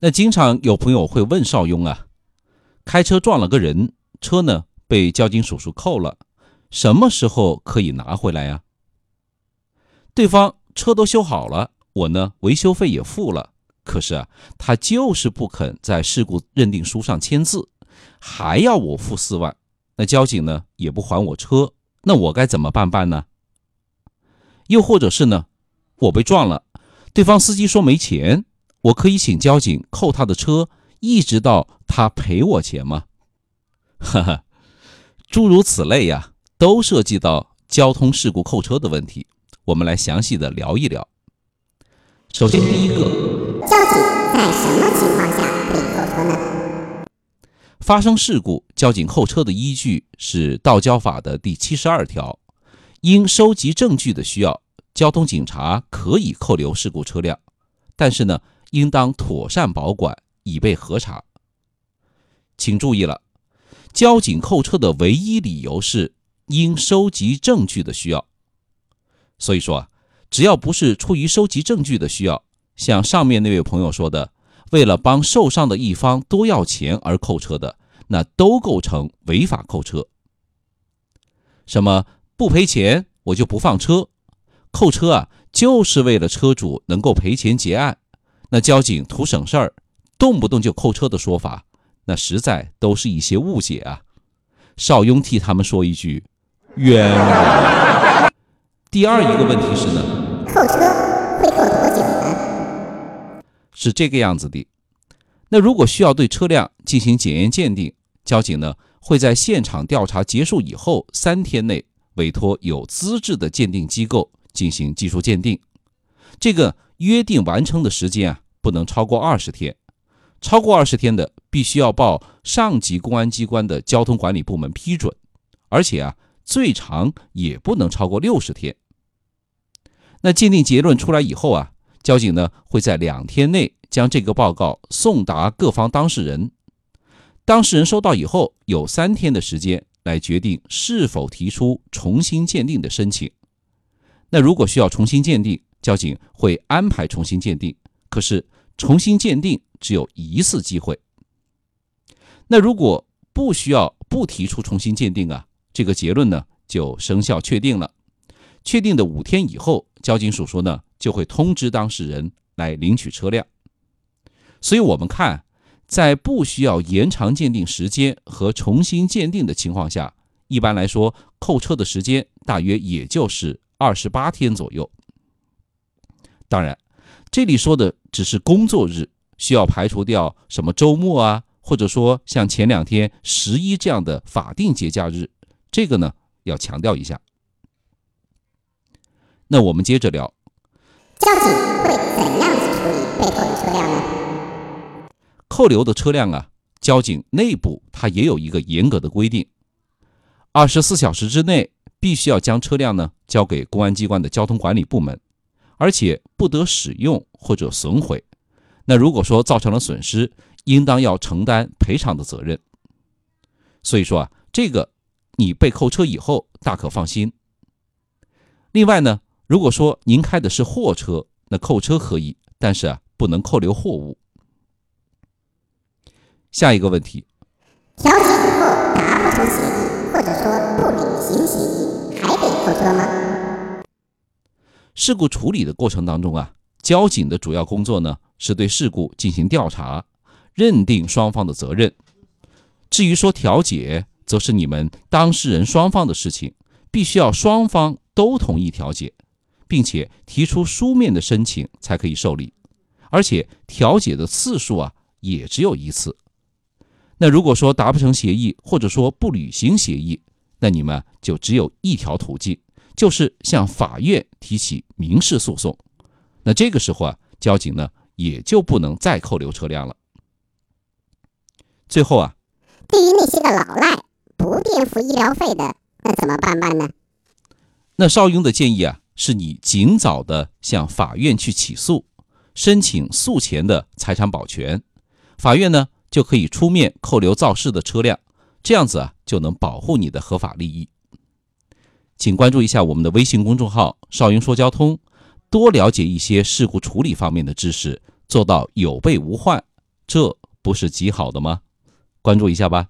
那经常有朋友会问邵雍啊，开车撞了个人，车呢被交警叔叔扣了，什么时候可以拿回来呀？对方车都修好了，我呢维修费也付了，可是啊，他就是不肯在事故认定书上签字，还要我付四万，那交警呢也不还我车，那我该怎么办办呢？又或者是呢，我被撞了，对方司机说没钱。我可以请交警扣他的车，一直到他赔我钱吗？哈哈，诸如此类呀，都涉及到交通事故扣车的问题。我们来详细的聊一聊。首先，第一个，交警在什么情况下可以扣车呢？发生事故，交警扣车的依据是《道交法》的第七十二条，因收集证据的需要，交通警察可以扣留事故车辆，但是呢。应当妥善保管，以备核查。请注意了，交警扣车的唯一理由是因收集证据的需要。所以说啊，只要不是出于收集证据的需要，像上面那位朋友说的，为了帮受伤的一方多要钱而扣车的，那都构成违法扣车。什么不赔钱我就不放车，扣车啊，就是为了车主能够赔钱结案。那交警图省事儿，动不动就扣车的说法，那实在都是一些误解啊！邵雍替他们说一句冤枉。第二一个问题是呢，扣车会扣多久呢？是这个样子的。那如果需要对车辆进行检验鉴定，交警呢会在现场调查结束以后三天内委托有资质的鉴定机构进行技术鉴定。这个。约定完成的时间啊，不能超过二十天，超过二十天的，必须要报上级公安机关的交通管理部门批准，而且啊，最长也不能超过六十天。那鉴定结论出来以后啊，交警呢会在两天内将这个报告送达各方当事人，当事人收到以后，有三天的时间来决定是否提出重新鉴定的申请。那如果需要重新鉴定，交警会安排重新鉴定，可是重新鉴定只有一次机会。那如果不需要不提出重新鉴定啊，这个结论呢就生效确定了。确定的五天以后，交警所说呢就会通知当事人来领取车辆。所以，我们看，在不需要延长鉴定时间和重新鉴定的情况下，一般来说扣车的时间大约也就是二十八天左右。当然，这里说的只是工作日，需要排除掉什么周末啊，或者说像前两天十一这样的法定节假日，这个呢要强调一下。那我们接着聊，交警会怎样去处理被扣的车辆呢？扣留的车辆啊，交警内部它也有一个严格的规定，二十四小时之内必须要将车辆呢交给公安机关的交通管理部门。而且不得使用或者损毁。那如果说造成了损失，应当要承担赔偿的责任。所以说啊，这个你被扣车以后大可放心。另外呢，如果说您开的是货车，那扣车可以，但是啊，不能扣留货物。下一个问题，调解以后达不成协议，或者说不履行协议，还得扣车吗？事故处理的过程当中啊，交警的主要工作呢是对事故进行调查，认定双方的责任。至于说调解，则是你们当事人双方的事情，必须要双方都同意调解，并且提出书面的申请才可以受理。而且调解的次数啊也只有一次。那如果说达不成协议，或者说不履行协议，那你们就只有一条途径。就是向法院提起民事诉讼，那这个时候啊，交警呢也就不能再扣留车辆了。最后啊，对于那些个老赖不垫付医疗费的，那怎么办办呢？那邵雍的建议啊，是你尽早的向法院去起诉，申请诉前的财产保全，法院呢就可以出面扣留肇事的车辆，这样子啊就能保护你的合法利益。请关注一下我们的微信公众号“少云说交通”，多了解一些事故处理方面的知识，做到有备无患，这不是极好的吗？关注一下吧。